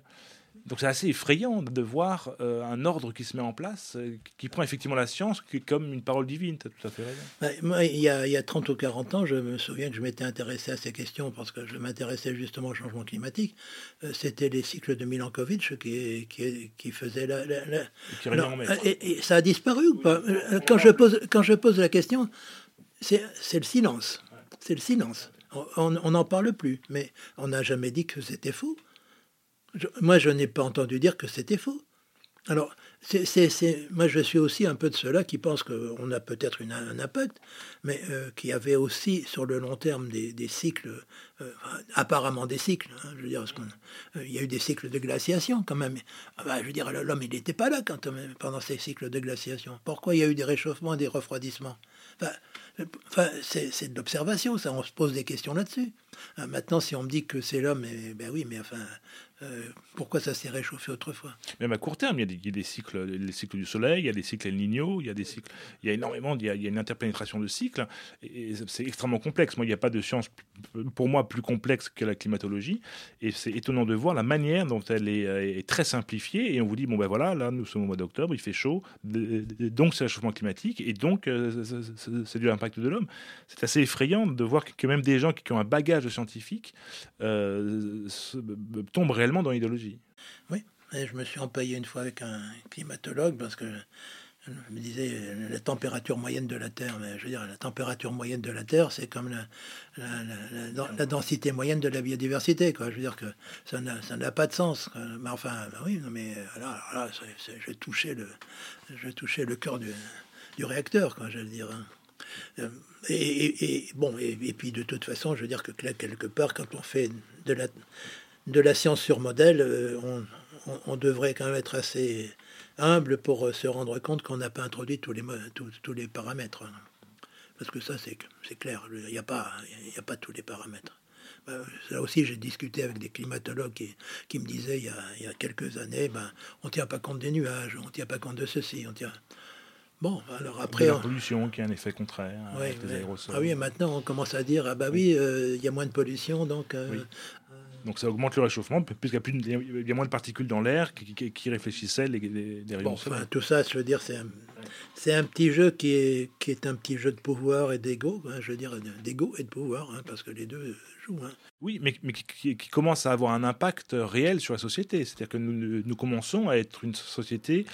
Donc c'est assez effrayant de voir euh, un ordre qui se met en place, euh, qui prend effectivement la science qui- comme une parole divine. Tu as tout à fait raison. Ouais, Moi, il y, a, il y a 30 ou 40 ans, je me souviens que je m'étais intéressé à ces questions parce que je m'intéressais justement au changement climatique. Euh, C'était les cycles de Milankovitch qui, qui, qui faisaient la... la- la- Et qui revient Alors, en mai. et, et ça a disparu ou pas? Quand je, pose, quand je pose la question, c'est c'est le silence. C'est le silence. On n'en parle plus, mais on n'a jamais dit que c'était faux. Moi, je n'ai pas entendu dire que c'était faux. Alors, moi, je suis aussi un peu de ceux-là qui pensent qu'on a peut-être un impact, mais euh, qui avait aussi sur le long terme des, cycles, euh, apparemment des cycles. Hein, je veux dire, euh, il y a eu des cycles de glaciation quand même. Ah bah, je veux dire, l'homme, il n'était pas là quand, pendant ces cycles de glaciation. Pourquoi il y a eu des réchauffements, des refroidissements? Enfin, c'est, de l'observation, ça. On se pose des questions là-dessus. maintenant, si on me dit que c'est l'homme, eh ben oui, mais enfin, euh, pourquoi ça s'est réchauffé autrefois? Même à court terme, il y a des, cycles, les cycles du soleil, il y a des cycles El Niño, il y a des cycles, il y a énormément, il y a, une interpénétration de cycles, c'est extrêmement complexe. Moi, il n'y a pas de science pour moi plus complexe que la climatologie, et c'est étonnant de voir la manière dont elle est, euh, très simplifiée, et on vous dit bon ben voilà, là nous sommes au mois d'octobre, il fait chaud, donc c'est le réchauffement climatique, et donc euh, c'est dû à l'impact de l'homme. C'est assez effrayant de voir que même des gens qui ont un bagage scientifique tombent réellement dans l'idéologie. Oui, et je me suis empaillé une fois avec un climatologue parce que je me disais la température moyenne de la Terre, mais je veux dire la température moyenne de la Terre, c'est comme la, densité moyenne de la biodiversité, quoi. Je veux dire que ça n'a pas de sens. Mais enfin, bah oui, non, mais là, là je touchais le, je touchais le cœur du, du réacteur, je veux dire. Hein. Euh, et, bon, et, puis de toute façon, je veux dire que là, quelque part, quand on fait de la science sur modèle, euh, on, devrait quand même être assez humble pour euh, se rendre compte qu'on n'a pas introduit tous les, tous, les paramètres. Parce que ça, c'est clair, il n'y a, pas, a pas tous les paramètres. Là aussi, j'ai discuté avec des climatologues qui, me disaient il y, a, quelques années, ben, on ne tient pas compte des nuages, on ne tient pas compte de ceci, on tient... Bon, alors après. la pollution qui a un effet contraire avec les aérosols. Ah oui, maintenant on commence à dire ah bah oui, euh, il y a moins de pollution, donc donc ça augmente le réchauffement, puisqu'il y, a y a moins de particules dans l'air qui, réfléchissaient les, les, rayons bon, Tout ça, je veux dire, c'est un, un, petit jeu qui est, qui est un petit jeu de pouvoir et d'ego, hein, je veux dire, d'ego et de pouvoir, hein, parce que les deux jouent. Hein. Oui, mais, mais qui, commence à avoir un impact réel sur la société. C'est-à-dire que nous, nous, commençons à être une société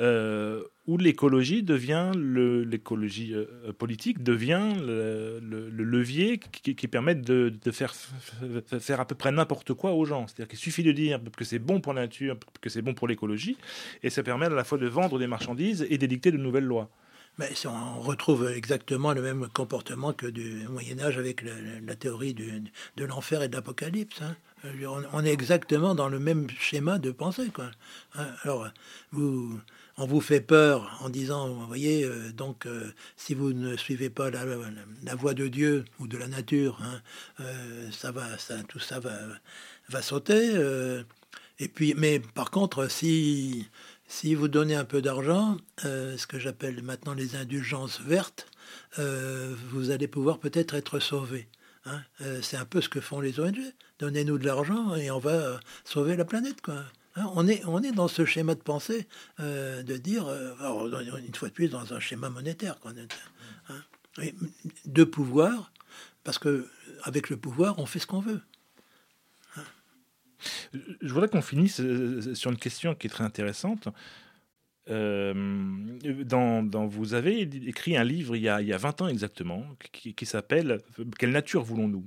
euh, où l'écologie devient l'écologie euh, politique devient le, levier qui, permet de, faire à peu près n'importe quoi aux gens. C'est-à-dire qu'il suffit de dire que c'est bon pour la nature, que c'est bon pour l'écologie, et ça permet à la fois de vendre des marchandises et d'édicter de nouvelles lois. Mais on retrouve exactement le même comportement que du Moyen Âge avec la, théorie de l'enfer et de l'apocalypse. Hein. On est exactement dans le même schéma de pensée. Quoi. Hein. Alors, vous, on vous fait peur en disant, vous voyez, euh, donc euh, si vous ne suivez pas la, voie de Dieu ou de la nature, hein, euh, ça va, tout ça va, va sauter. et puis, mais par contre, si si vous donnez un peu d'argent, ce que j'appelle maintenant les indulgences vertes, vous allez pouvoir peut-être être sauvé. Hein. c'est un peu ce que font les ONG. Donnez-nous de l'argent et on va sauver la planète, quoi. Hein, on, est, on est dans ce schéma de pensée euh, de dire, euh, une fois de plus, dans un schéma monétaire, hein, de pouvoir, parce que avec le pouvoir, on fait ce qu'on veut. Je voudrais qu'on finisse euh, sur une question qui est très intéressante. Euh, dans, vous avez écrit un livre il y a, il y a 20 ans exactement qui, s'appelle Quelle nature voulons-nous?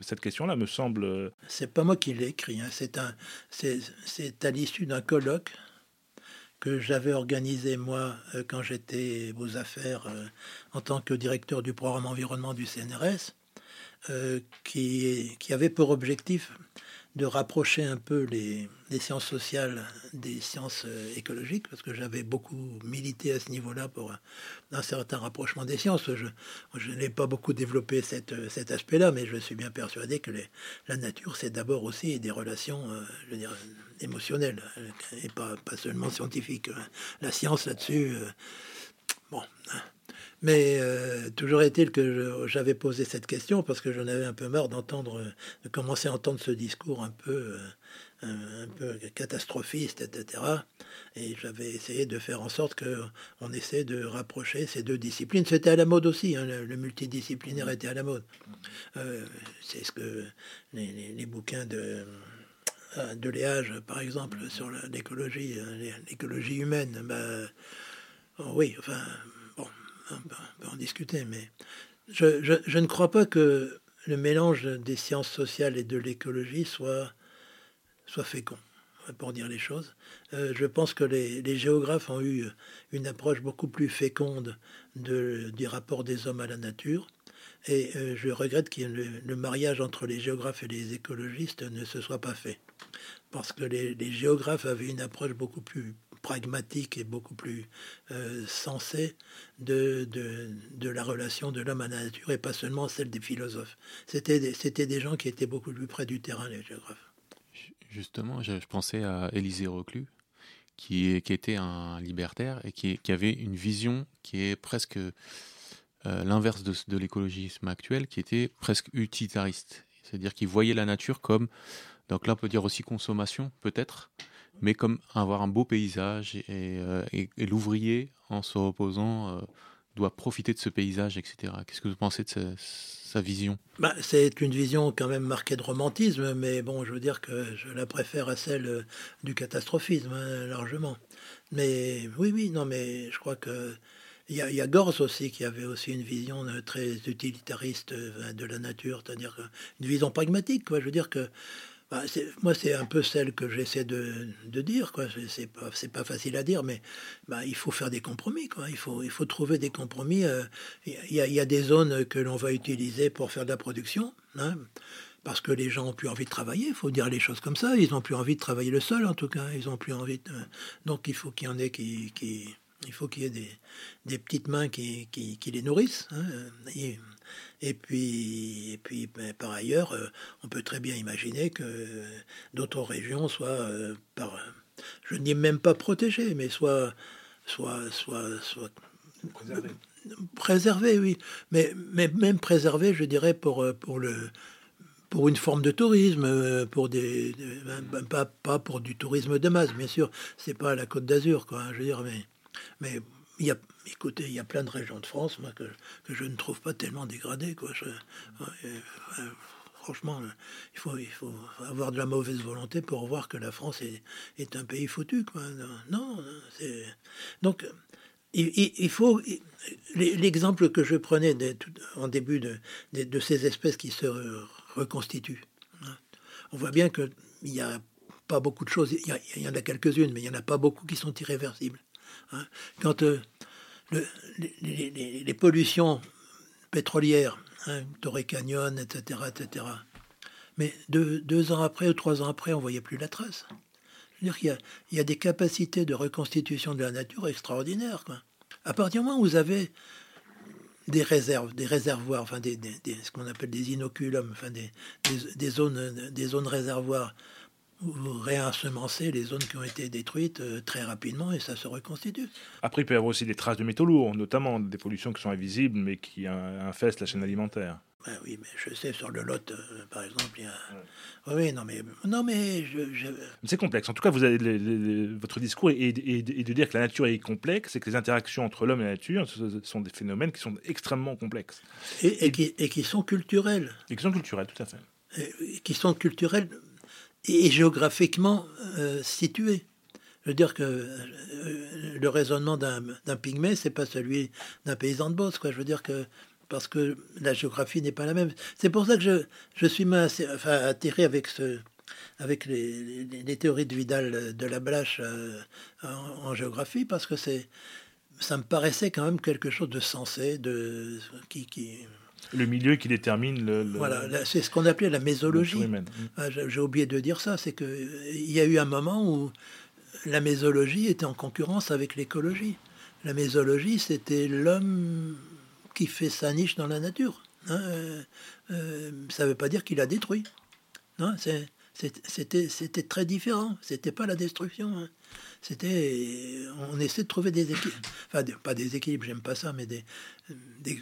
Cette question-là me semble. C'est pas moi qui l'ai écrit, hein. c'est, un, c'est, à l'issue d'un colloque que j'avais organisé moi euh, quand j'étais aux affaires euh, en tant que directeur du programme environnement du CNRS, qui avait pour objectif de rapprocher un peu les, sciences sociales des sciences euh, écologiques, parce que j'avais beaucoup milité à ce niveau-là pour un, certain rapprochement des sciences. Je, n'ai pas beaucoup développé cette, cet aspect-là, mais je suis bien persuadé que la nature, c'est d'abord aussi des relations euh, émotionnelles, et pas, seulement scientifiques. La science là-dessus, euh, bon. Hein. Mais euh, toujours est-il que j'avais posé cette question parce que j'en avais un peu marre d'entendre, de commencer à entendre ce discours un peu, euh, catastrophiste, etc. Et j'avais essayé de faire en sorte qu'on essaie de rapprocher ces deux disciplines. C'était à la mode aussi, hein, le, multidisciplinaire était à la mode. Euh, c'est ce que les, bouquins de de Léage, par exemple, sur l'écologie, l'écologie humaine, bah, oui, enfin, on peut en discuter, mais je, ne crois pas que le mélange des sciences sociales et de l'écologie soit, soit fécond. pour dire les choses. je pense que les, géographes ont eu une approche beaucoup plus féconde de, du rapport des hommes à la nature. Et je regrette que le, mariage entre les géographes et les écologistes ne se soit pas fait. Parce que les géographes avaient une approche beaucoup plus pragmatique et beaucoup plus euh, sensé de, de, la relation de l'homme à la nature et pas seulement celle des philosophes. C'était des, des gens qui étaient beaucoup plus près du terrain, les géographes. Justement, je, pensais à Élisée Reclus, qui, qui était un libertaire et qui, qui, avait une vision qui est presque euh, l'inverse de, de l'écologisme actuel, qui était presque utilitariste. C'est-à-dire qu'il voyait la nature comme, donc là on peut dire aussi consommation peut-être, mais comme avoir un beau paysage et, euh, l'ouvrier, en se reposant, euh, doit profiter de ce paysage, etc. Qu'est-ce que vous pensez de sa, vision? Bah, C'est une vision quand même marquée de romantisme, mais bon, je veux dire que je la préfère à celle euh, du catastrophisme, hein, largement. Mais oui, oui, non, mais je crois que il y, a, il aussi qui avait aussi une vision très utilitariste de la nature, c'est-à-dire une vision pragmatique. Quoi. Je veux dire que bah, moi, c'est un peu celle que j'essaie de, dire. Quoi. C'est, pas, pas facile à dire, mais bah, il faut faire des compromis. Quoi. Il, faut, il faut trouver des compromis. Euh, il y, a, y, a, des zones que l'on va utiliser pour faire de la production. Hein, parce que les gens ont plus envie de travailler, il faut dire les choses comme ça. Ils n'ont plus envie de travailler le sol, en tout cas. Ils ont plus envie. Donc, il faut qu'il y en ait qui, il faut qu'il y ait des, des petites mains qui, qui, les nourrissent. Hein, et puis, et puis ben, par ailleurs, euh, on peut très bien imaginer que d'autres régions soient, euh, par, je ne dis même pas protégées, mais soient, soit, soit, soit préservées. oui. Mais, mais même préservées, je dirais, pour, pour le pour une forme de tourisme, pour des, ben, pas, pas pour du tourisme de masse, bien sûr, c'est pas la Côte d'Azur, quoi. Je veux dire, mais, mais il y a, écoutez, il y a plein de régions de France que, je ne trouve pas tellement dégradées. Quoi. franchement, il faut, il faut avoir de la mauvaise volonté pour voir que la France est, un pays foutu. Quoi. Non. Donc, il, faut... L'exemple que je prenais en début de, de, ces espèces qui se reconstituent, hein, on voit bien qu'il n'y a pas beaucoup de choses, il y en a quelques-unes, mais il n'y en a pas beaucoup qui sont irréversibles. Hein. Quand euh, les, pollutions pétrolières, hein, Torrey Canyon, etc., etc., mais deux, ans après ou trois ans après, on voyait plus la trace. dire qu'il y, a, des capacités de reconstitution de la nature extraordinaires. À partir du moment où vous avez des réserves, des réservoirs, enfin des, ce qu'on appelle des inoculums, enfin des, zones, des zones réservoirs vous réensemencez les zones qui ont été détruites euh, très rapidement et ça se reconstitue. Après, il peut y avoir aussi des traces de métaux lourds, notamment des pollutions qui sont invisibles mais qui infestent la chaîne alimentaire. Ben oui, mais je sais, sur le Lot, euh, par exemple, il y a... Oui, non, mais, non, mais je... C'est complexe. En tout cas, vous avez votre discours est, de dire que la nature est complexe et que les interactions entre l'homme et la nature ce sont des phénomènes qui sont extrêmement complexes. Et, qui, et qui, sont culturels. Et qui sont culturels, tout à fait. Et, qui sont culturels et géographiquement euh, situé. Je veux dire que euh, le raisonnement d'un pygmée, c'est pas celui d'un paysan de Beauce, quoi. Je veux dire que parce que la géographie n'est pas la même. C'est pour ça que je, je suis enfin, attiré avec ce, avec les, théories de Vidal de la Blache euh, en, géographie, parce que ça me paraissait quand même quelque chose de sensé, de qui, qui le milieu qui détermine le. Voilà, c'est ce qu'on appelait la mésologie. Ah, j'ai oublié de dire ça, c'est qu'il y a eu un moment où la mésologie était en concurrence avec l'écologie. La mésologie, c'était l'homme qui fait sa niche dans la nature. Hein, euh, euh, ça ne veut pas dire qu'il a détruit. Non, c'était très différent. C'était pas la destruction. Hein. C'était, on essaie de trouver des équilibres, enfin pas des équilibres, j'aime pas ça, mais des, des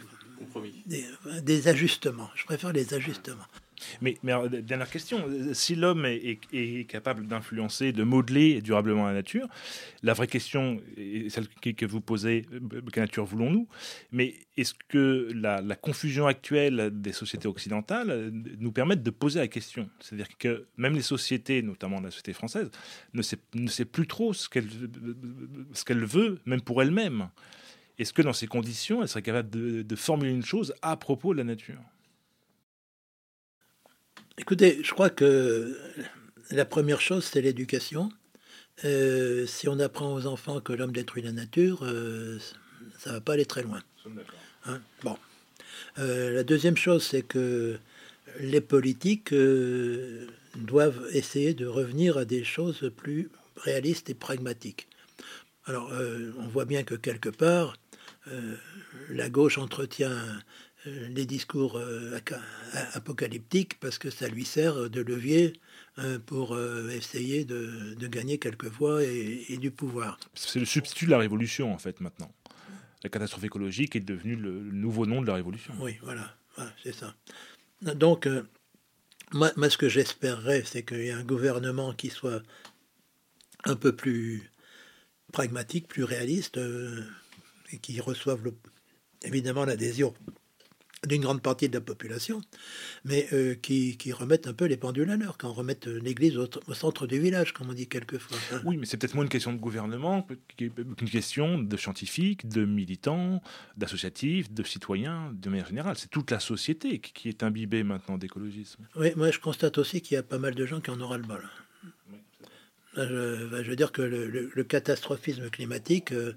des, ajustements. Je préfère les ajustements. Mais, mais dernière question, si l'homme est, capable d'influencer, de modeler durablement la nature, la vraie question est celle que vous posez, quelle nature voulons-nous? Mais est-ce que la, confusion actuelle des sociétés occidentales nous permet de poser la question? C'est-à-dire que même les sociétés, notamment la société française, ne sait, ne sait plus trop ce qu'elle qu'elle veut, même pour elle-même. Est-ce que dans ces conditions, elle serait capable de, formuler une chose à propos de la nature? Écoutez, je crois que la première chose, c'est l'éducation. Euh, si on apprend aux enfants que l'homme détruit la nature, euh, ça va pas aller très loin. Hein, bon. Euh, la deuxième chose, c'est que les politiques doivent essayer de revenir à des choses plus réalistes et pragmatiques. Alors, on voit bien que quelque part, la gauche entretient les discours apocalyptiques parce que ça lui sert de levier euh, pour euh, essayer de, gagner quelques voix et, du pouvoir. C'est le substitut de la révolution, en fait, maintenant. La catastrophe écologique est devenue le, nouveau nom de la révolution. Oui, voilà, c'est ça. Donc, euh, moi, moi, ce que j'espérerais, c'est qu'il y ait un gouvernement qui soit un peu plus pragmatique, plus réaliste, et qui reçoive évidemment l'adhésion d'une grande partie de la population, mais euh, qui, qui, remettent un peu les pendules à l'heure, quand on remet euh, l'église au, centre du village, comme on dit quelquefois. Oui, mais c'est peut-être moins une question de gouvernement qu'une question de scientifiques, de militants, d'associatifs, de citoyens, de manière générale. C'est toute la société qui est imbibée maintenant d'écologisme. Oui, moi je constate aussi qu'il y a pas mal de gens qui en auront le bol. Je, je, veux dire que le, catastrophisme climatique, euh,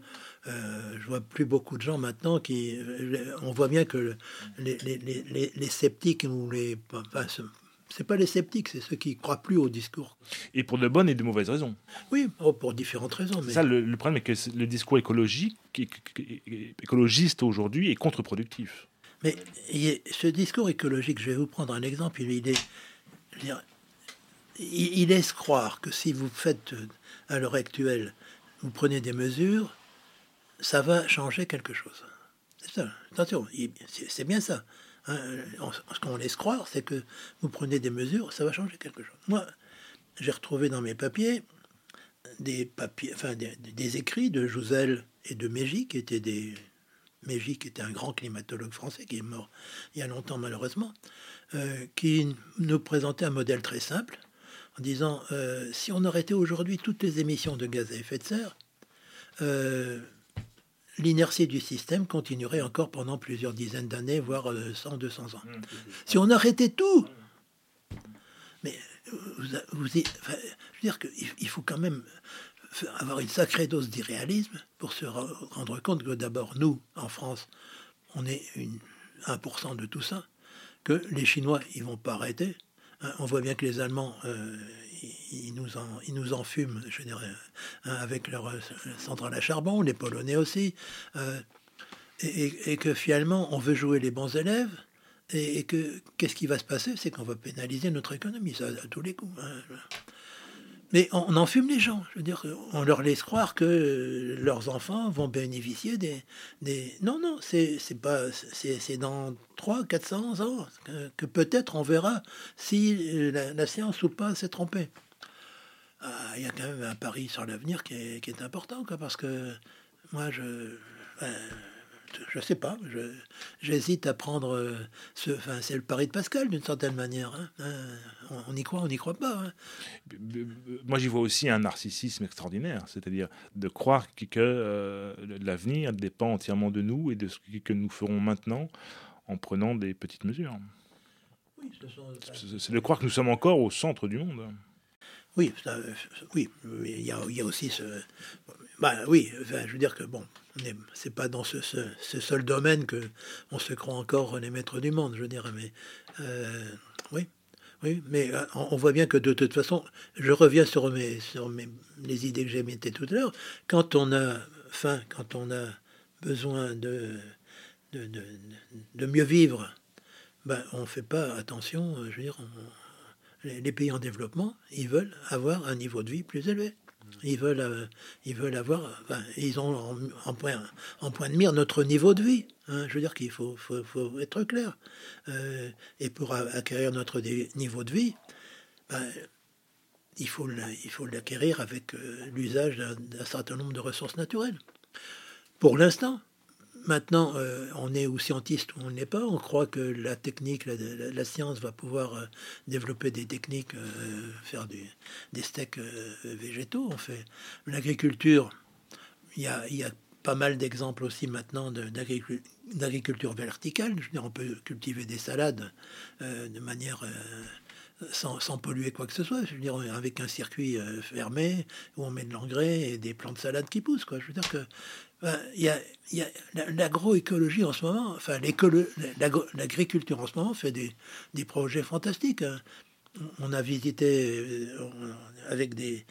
euh, je vois plus beaucoup de gens maintenant qui. On voit bien que les, les, les, sceptiques ou les. Enfin, c'est pas les sceptiques, c'est ceux qui croient plus au discours. Et pour de bonnes et de mauvaises raisons. Oui, oh, pour différentes raisons. Mais... Ça, le, problème est que le discours écologique, écologiste aujourd'hui est contre-productif. Mais ce discours écologique, je vais vous prendre un exemple. Il est, il laisse croire que si vous faites à l'heure actuelle, vous prenez des mesures, ça va changer quelque chose. C'est ça. Attention, c'est bien ça. Hein. Ce qu'on laisse croire, c'est que vous prenez des mesures, ça va changer quelque chose. Moi, j'ai retrouvé dans mes papiers des papiers, enfin des, écrits de Jouzel et de Mégy, qui étaient des Mégy, qui était un grand climatologue français, qui est mort il y a longtemps malheureusement, euh, qui nous présentait un modèle très simple en disant euh, si on arrêtait aujourd'hui toutes les émissions de gaz à effet de serre, euh, l'inertie du système continuerait encore pendant plusieurs dizaines d'années, voire 100, euh, 200 ans. Mmh, si on arrêtait tout, mais vous, je veux dire qu'il faut quand même avoir une sacrée dose d'irréalisme pour se rendre compte que d'abord, nous, en France, on est une, 1% de tout ça, que les Chinois, ils vont pas arrêter, Hein, on voit bien que les Allemands, euh, ils, nous en, ils nous enfument, je dirais, hein, avec leur euh, centrale à charbon, les Polonais aussi, euh, et, que finalement, on veut jouer les bons élèves, et, que qu'est-ce qui va se passer? C'est qu'on va pénaliser notre économie, ça, à tous les coups. Hein. Mais on, enfume les gens. Je veux dire, on leur laisse croire que leurs enfants vont bénéficier des. Non, non, c'est pas. C'est dans 300, 400 ans que, peut-être on verra si la, science ou pas s'est trompée. Ah, il y a quand même un pari sur l'avenir qui qui est, important, quoi, parce que moi, je. Ben, je sais pas. J'hésite à prendre euh, ce. Enfin, c'est le pari de Pascal d'une certaine manière. Hein. Hein, on, y croit, on n'y croit pas. Hein. Moi, j'y vois aussi un narcissisme extraordinaire, c'est-à-dire de croire que, euh, l'avenir dépend entièrement de nous et de ce que nous ferons maintenant en prenant des petites mesures. c'est de croire que nous sommes encore au centre du monde. Oui, oui, il y, a, il y a aussi ce. Bah oui, je veux dire que bon, c'est pas dans ce, seul domaine que on se croit encore les maîtres du monde, je veux dire, mais euh, oui, oui, mais euh, on, voit bien que de toute façon, je reviens sur mes, sur mes, les idées que j'ai mettées tout à l'heure. Quand on a faim, quand on a besoin de, de, de, mieux vivre, ben, on ne fait pas attention, je veux dire, les pays en développement, ils veulent avoir un niveau de vie plus élevé. Ils veulent, euh, ils veulent avoir, ils ont en, point, de mire notre niveau de vie. Hein. Je veux dire qu'il faut, faut, être clair. Euh, et pour acquérir notre niveau de vie, ben, il faut l'acquérir avec euh, l'usage d'un certain nombre de ressources naturelles. Pour l'instant, Maintenant, euh, on est ou scientiste ou on n'est pas. On croit que la technique, la, science va pouvoir euh, développer des techniques, euh, faire des steaks végétaux. On fait l'agriculture. Il y a, y a, pas mal d'exemples aussi maintenant d'agriculture verticale. Je veux dire, on peut cultiver des salades de manière sans, polluer quoi que ce soit. Je veux dire, avec un circuit fermé où on met de l'engrais et des plantes de salade qui poussent. Quoi. Je veux dire que il y a, l'agroécologie en ce moment, enfin l'agriculture en ce moment fait des, des projets fantastiques. Hein. On a visité avec des,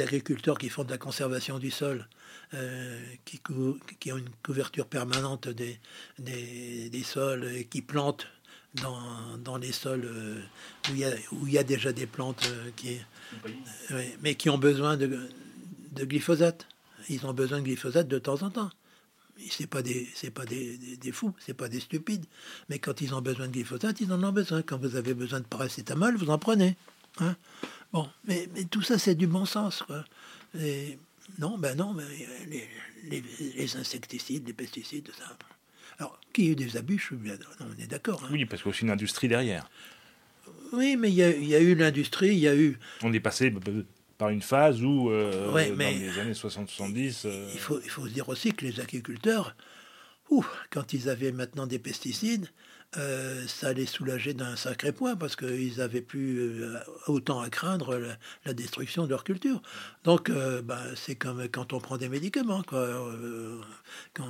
agriculteurs qui font de la conservation du sol, euh, qui, ont une couverture permanente des, des sols et qui plantent dans, dans les sols euh, où, il y a, où il y a déjà des plantes euh, qui, mais qui ont besoin de, de glyphosate ils ont besoin de glyphosate de temps en temps. C'est pas des, c'est pas des, des, fous, c'est pas des stupides. Mais quand ils ont besoin de glyphosate, ils en ont besoin. Quand vous avez besoin de paracétamol, vous en prenez. Hein bon, mais, mais, tout ça, c'est du bon sens. Quoi. Et non, ben non, mais les, les, insecticides, les pesticides, ça. Alors, qu'il y ait eu des abus, je suis bien, on est d'accord. Hein. Oui, parce qu'il y a aussi une industrie derrière. Oui, mais il y, a, il y a eu l'industrie, il y a eu. On est passé par une phase où, euh, dans les années 60-70... Euh, il, faut, il faut se dire aussi que les agriculteurs, quand ils avaient maintenant des pesticides, euh, ça les soulageait d'un sacré point parce qu'ils n'avaient plus autant à craindre la, destruction de leur culture. Donc, bah, c'est comme quand on prend des médicaments. Quoi. Quand,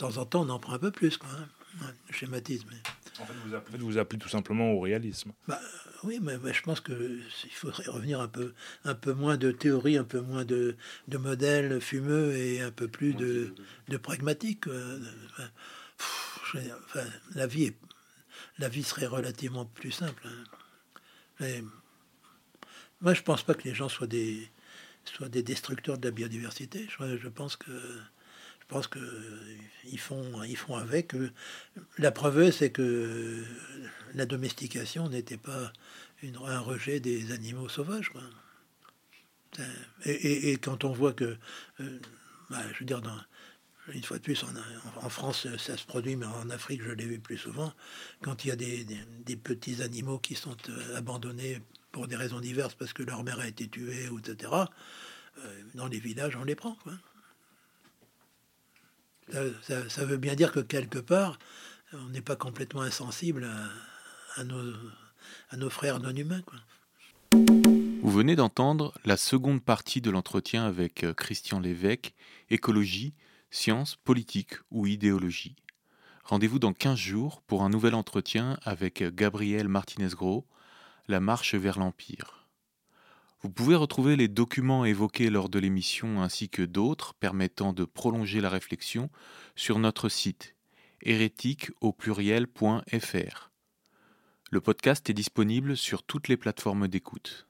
temps en temps, on en prend un peu plus. Quoi, hein. schématisme. En fait, vous vous appelez tout simplement au réalisme. Bah, oui, mais, je pense qu'il faudrait revenir un peu, un peu moins de théorie, un peu moins de, de modèles fumeux et un peu plus de, de pragmatique. Enfin, la, vie est, la vie serait relativement plus simple. Hein. Mais, moi, je pense pas que les gens soient des, soient des destructeurs de la biodiversité. Je, je pense que pense qu'ils font, ils font avec. La preuve, c'est que la domestication n'était pas un rejet des animaux sauvages. Et, quand on voit que, euh, bah, je veux dire, une fois de plus, en, France, ça se produit, mais en Afrique, je l'ai vu plus souvent, quand il y a des, petits animaux qui sont euh, abandonnés pour des raisons diverses, parce que leur mère a été tuée, etc., euh, dans les villages, on les prend. Ça, veut bien dire que quelque part, on n'est pas complètement insensible à, nos, frères non humains. Vous venez d'entendre la seconde partie de l'entretien avec euh, Christian Lévesque, écologie, science, politique ou idéologie. Rendez-vous dans 15 jours pour un nouvel entretien avec Gabriel Martinez-Gros, La marche vers l'Empire. Vous pouvez retrouver les documents évoqués lors de l'émission ainsi que d'autres permettant de prolonger la réflexion sur notre site hérétique au pluriel.fr. Le podcast est disponible sur toutes les plateformes d'écoute.